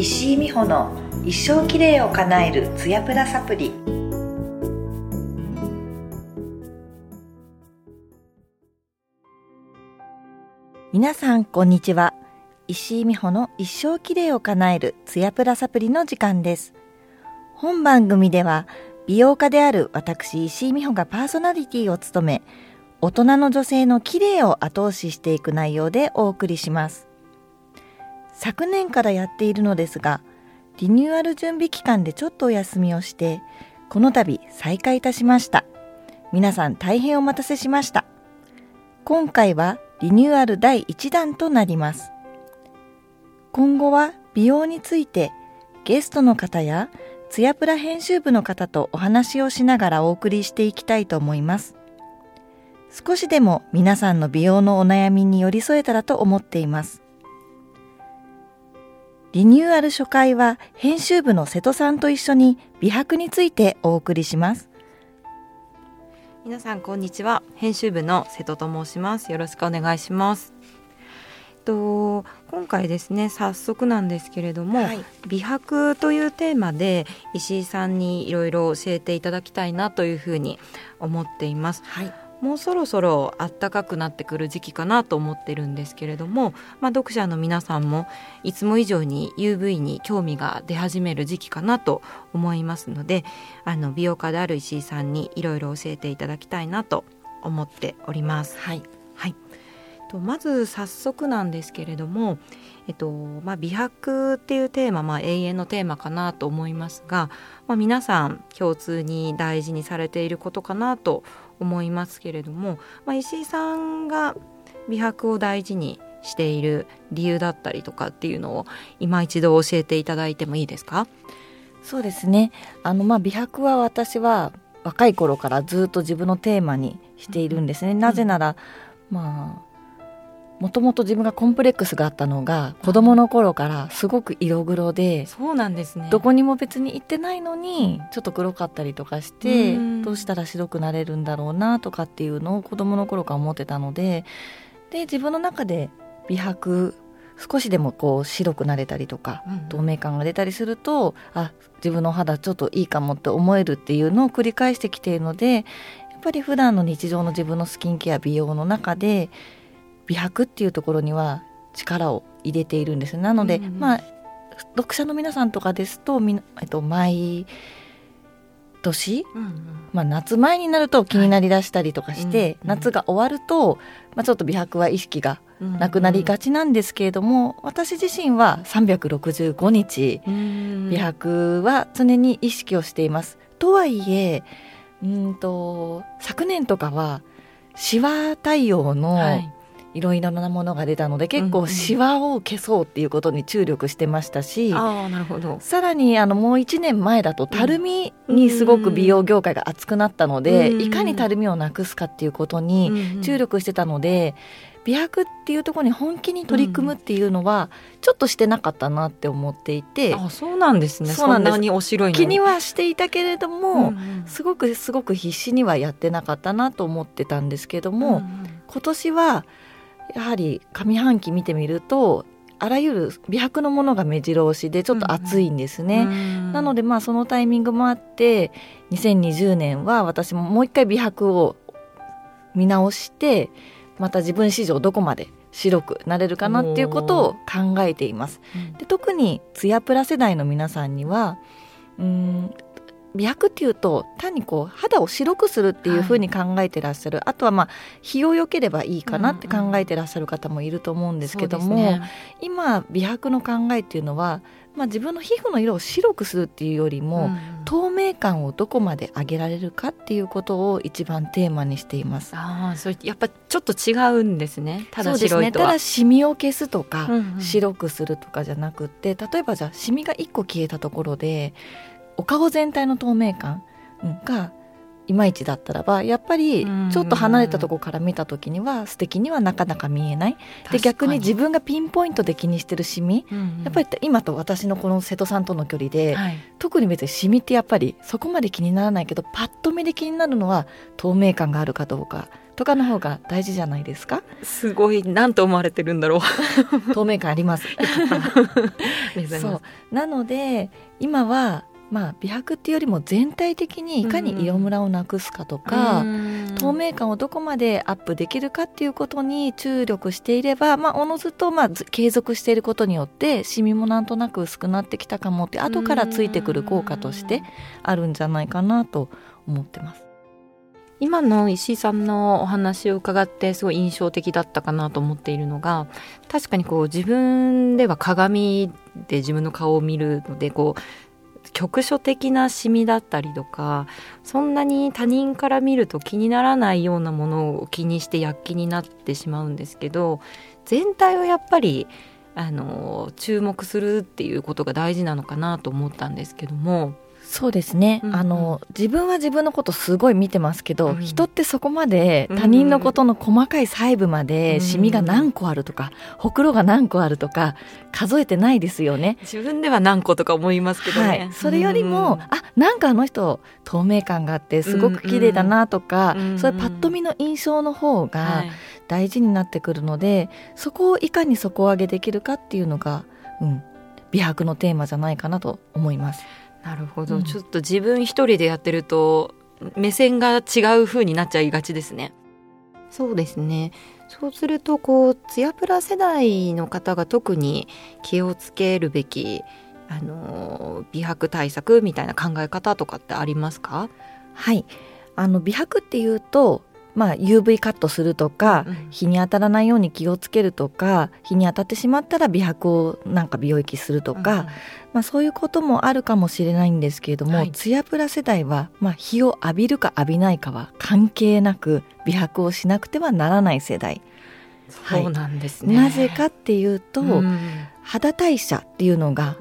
石井美穂の一生きれいを叶えるツヤプラサプリ。皆さんこんにちは。石井美穂の一生きれいを叶えるツヤプラサプリの時間です。本番組では美容家である私石井美穂がパーソナリティを務め大人の女性の綺麗を後押ししていく内容でお送りします。昨年からやっているのですがリニューアル準備期間でちょっとお休みをしてこの度再開いたしました。皆さん大変お待たせしました。今回はリニューアル第1弾となります。今後は美容についてゲストの方やツヤプラ編集部の方とお話をしながらお送りしていきたいと思います。少しでも皆さんの美容のお悩みに寄り添えたらと思っています。リニューアル初回は編集部の瀬戸さんと一緒に美白についてお送りします。皆さんこんにちは。編集部の瀬戸と申します。よろしくお願いします。と今回ですね早速なんですけれども、はい、美白というテーマで石井さんにいろいろ教えていただきたいなというふうに思っています、はいもうそろそろ暖かくなってくる時期かなと思ってるんですけれども、まあ、読者の皆さんもいつも以上に UV に興味が出始める時期かなと思いますのであの美容家である石井さんにいろいろ教えていただきたいなと思っております。はい、はいとまず早速なんですけれども、えっとまあ、美白っていうテーマ、まあ、永遠のテーマかなと思いますが、まあ、皆さん共通に大事にされていることかなと思いますけれども、まあ、石井さんが美白を大事にしている理由だったりとかっていうのを今一度教えていただいてもいいですか？そうですね。あのまあ美白は私は若い頃からずっと自分のテーマにしているんですね、うん、なぜならまあもともと自分がコンプレックスがあったのが子供の頃からすごく色黒でそうなんですね。どこにも別に行ってないのにちょっと黒かったりとかしてどうしたら白くなれるんだろうなとかっていうのを子供の頃から思ってたのでで自分の中で美白少しでもこう白くなれたりとか、透明感が出たりするとあ自分の肌ちょっといいかもって思えるっていうのを繰り返してきているのでやっぱり普段の日常の自分のスキンケア美容の中で美白っていうところには力を入れているんです。なので、うんうん、まあ読者の皆さんとかですとみ、えっと、毎年、うんうん、まあ、夏前になると気になりだしたりとかして、はいうんうん、夏が終わると、まあ、ちょっと美白は意識がなくなりがちなんですけれども、うんうん、私自身は365日、美白は常に意識をしています。とはいえうんと昨年とかはシワ対応の、はいいろいろなものが出たので結構シワを消そうっていうことに注力してましたし、あなるほど。さらにあのもう1年前だとたるみにすごく美容業界が熱くなったので、いかにたるみをなくすかっていうことに注力してたので。美白っていうところに本気に取り組むっていうのはちょっとしてなかったなって思っていて、あそうなんですね。そうなんです。にお白い気にはしていたけれども、うんうん、すごくすごく必死にはやってなかったなと思ってたんですけども、うんうん、今年はやはり上半期見てみるとあらゆる美白のものが目白押しでちょっと暑いんですね、うん、なのでまあそのタイミングもあって2020年は私ももう一回美白を見直してまた自分史上どこまで白くなれるかなっていうことを考えています。で特にツヤプラ世代の皆さんにはうん美白っていうと単にこう肌を白くするっていうふうに考えてらっしゃる、はい、あとはまあ日をよければいいかなって考えてらっしゃる方もいると思うんですけども、うんうんね、今美白の考えっていうのは、まあ、自分の皮膚の色を白くするっていうよりも、うん、透明感をどこまで上げられるかっていうことを一番テーマにしています。あそれやっぱちょっと違うんですね。ただ白いね、ただシミを消すとか、うんうん、白くするとかじゃなくて例えばじゃあシミが1個消えたところでお顔全体の透明感がいまいちだったらばやっぱりちょっと離れたとこから見た時には素敵にはなかなか見えない。で逆に自分がピンポイントで気にしてるシミ、うんうん、やっぱり今と私のこの瀬戸さんとの距離で、はい、特に別にシミってやっぱりそこまで気にならないけどパッと見で気になるのは透明感があるかどうかとかの方が大事じゃないですか？すごい何と思われてるんだろう。透明感あり ます。そう。なので今はまあ、美白っていうよりも全体的にいかに色ムラをなくすかとか、透明感をどこまでアップできるかっていうことに注力していれば、まあ、おのずとまあ継続していることによってシミもなんとなく薄くなってきたかもって後からついてくる効果としてあるんじゃないかなと思ってます。今の石井さんのお話を伺ってすごい印象的だったかなと思っているのが確かにこう自分では鏡で自分の顔を見るのでこう局所的なシミだったりとかそんなに他人から見ると気にならないようなものを気にして躍起になってしまうんですけど全体をやっぱりあの注目するっていうことが大事なのかなと思ったんですけどもそうですね、うんうん、あの自分は自分のことすごい見てますけど、うん、人ってそこまで他人のことの細かい細部までシミが何個あるとか、ほくろが何個あるとか数えてないですよね。自分では何個とか思いますけどね、はい、それよりも、うん、あなんかあの人透明感があってすごく綺麗だなとか、うんうん、それパッと見の印象の方が大事になってくるので、はい、そこをいかに底上げできるかっていうのが、うん、美白のテーマじゃないかなと思います。なるほど、うん、ちょっと自分一人でやってると目線が違う風になっちゃいがちですね。そうですね。そうするとこうツヤプラ世代の方が特に気をつけるべきあの美白対策みたいな考え方とかってありますか？はい。あの美白っていうとまあ、UV カットするとか、うん、日に当たらないように気をつけるとか日に当たってしまったら美白をなんか美容液するとか、うん、まあ、そういうこともあるかもしれないんですけれども、はい、ツヤプラ世代は、まあ、日を浴びるか浴びないかは関係なく美白をしなくてはならない世代。そうなんですね、はい、なぜかっていうと、うん、肌代謝っていうのが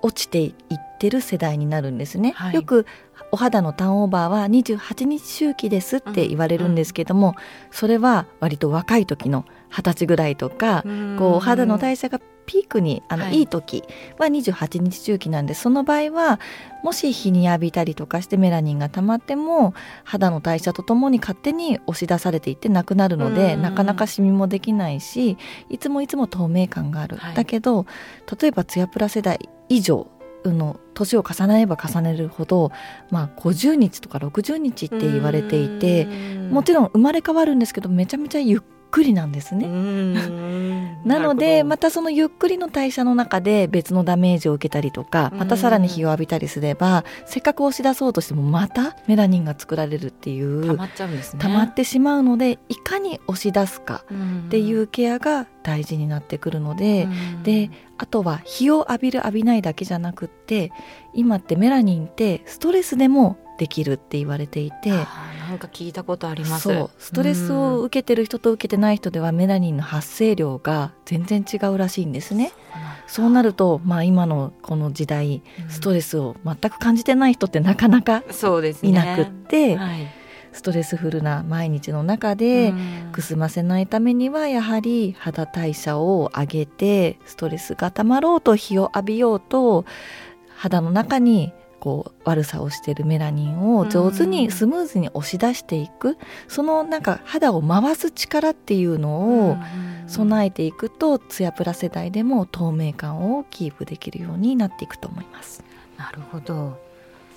落ちていってる世代になるんですね。はい、よくお肌のターンオーバーは28日周期ですって言われるんですけども、それは割と若い時の二十歳ぐらいとか、こうお肌の代謝がピークにあの、はい、いい時は28日周期なんでその場合はもし日に浴びたりとかしてメラニンが溜まっても肌の代謝とともに勝手に押し出されていってなくなるのでなかなかシミもできないしいつもいつも透明感がある、はい、だけど例えばツヤプラ世代以上の年を重ねれば重ねるほど、まあ、50日とか60日って言われていてもちろん生まれ変わるんですけどめちゃめちゃゆっくりなんですね。なのでまたそのゆっくりの代謝の中で別のダメージを受けたりとかまたさらに日を浴びたりすればせっかく押し出そうとしてもまたメラニンが作られるっていう溜まっちゃうんですね。溜まってしまうのでいかに押し出すかっていうケアが大事になってくるのでであとは日を浴びる浴びないだけじゃなくって今ってメラニンってストレスでもできるって言われていてなんか聞いたことあります。そう。ストレスを受けてる人と受けてない人ではメラニンの発生量が全然違うらしいんですね。そうなると、まあ、今のこの時代ストレスを全く感じてない人ってなかなかいなくって、ねはい、ストレスフルな毎日の中でくすませないためにはやはり肌代謝を上げてストレスがたまろうと日を浴びようと肌の中にこう悪さをしているメラニンを上手にスムーズに押し出していく、そのなんか肌を回す力っていうのを備えていくとツヤプラ世代でも透明感をキープできるようになっていくと思います。なるほど。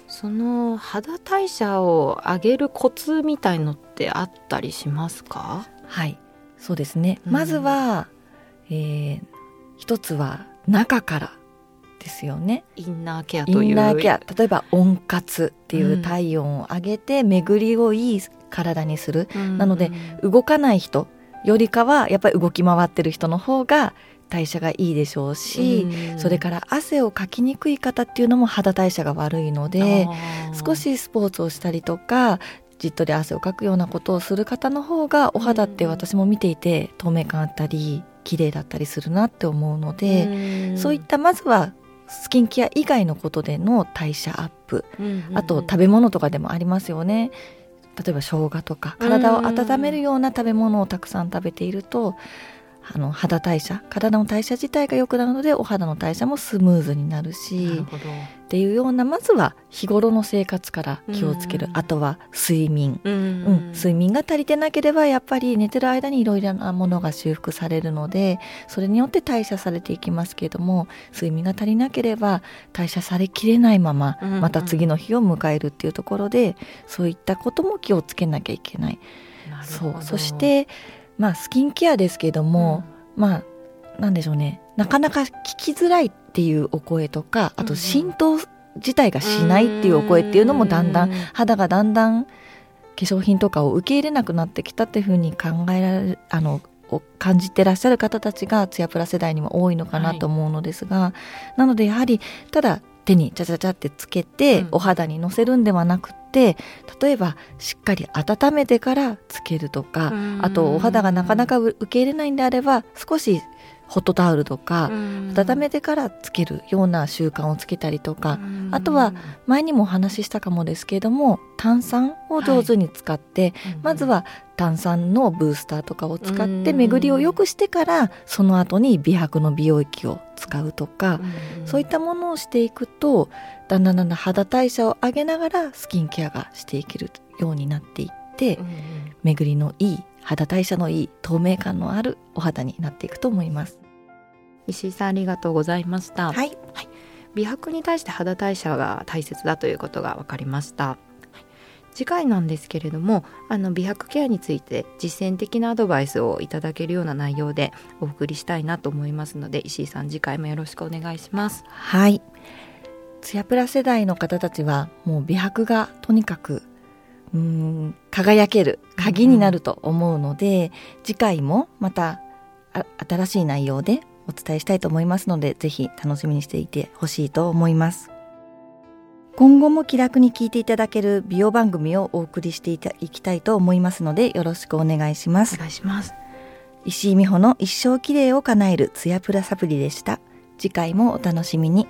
その肌代謝を上げるコツみたいのってあったりしますか？はい。そうですね、まずは、えー、一つは中からですよね。インナーケアという。インナーケア。例えば温活っていう体温を上げて、巡りをいい体にする。うん、なので、動かない人よりかは、やっぱり動き回ってる人の方が代謝がいいでしょうし、うん、それから汗をかきにくい方っていうのも肌代謝が悪いので、少しスポーツをしたりとか、じっとり汗をかくようなことをする方の方がお肌って私も見ていて透明感あったり綺麗だったりするなって思うのでそういったまずはスキンケア以外のことでの代謝アップ、あと食べ物とかでもありますよね。例えば生姜とか体を温めるような食べ物をたくさん食べていると、あの肌代謝体の代謝自体が良くなるのでお肌の代謝もスムーズになるしっていうようなまずは日頃の生活から気をつける、うん、あとは睡眠、うん、うん、睡眠が足りてなければやっぱり寝てる間にいろいろなものが修復されるのでそれによって代謝されていきますけれども睡眠が足りなければ代謝されきれないまままた次の日を迎えるっていうところで、そういったことも気をつけなきゃいけない。そう。そしてまあスキンケアですけども、うん、まあなんでしょうね。なかなか聞きづらいっていうお声とかあと浸透自体がしないっていうお声っていうのもだんだん肌がだんだん化粧品とかを受け入れなくなってきたっていうふうに考えられるあの感じてらっしゃる方たちがツヤプラ世代にも多いのかなと思うのですが、はい、なのでやはりただ手にチャチャチャってつけて、お肌にのせるんではなくて例えばしっかり温めてからつけるとか、あとお肌がなかなか受け入れないんであれば少しホットタオルとか温めてからつけるような習慣をつけたりとかあとは前にもお話ししたかもですけれども炭酸を上手に使って、はい、まずは炭酸のブースターとかを使って巡りを良くしてからその後に美白の美容液を使うとかそういったものをしていくとだんだんだんだん肌代謝を上げながらスキンケアがしていけるようになっていって巡りのいい肌代謝のいい透明感のあるお肌になっていくと思います。石井さんありがとうございました。はい、はい、美白に対して肌代謝が大切だということが分かりました。次回なんですけれどもあの美白ケアについて実践的なアドバイスをいただけるような内容でお送りしたいなと思いますので石井さん次回もよろしくお願いします。はい。ツヤプラ世代の方たちはもう美白がとにかくうん輝ける鍵になると思うので、うん、次回もまた新しい内容でお伝えしたいと思いますのでぜひ楽しみにしていてほしいと思います。今後も気楽に聞いていただける美容番組をお送りしていきたいと思いますのでよろしくお願いします。お願いします。石井美穂の一生きれいを叶えるツヤプラサプリでした。次回もお楽しみに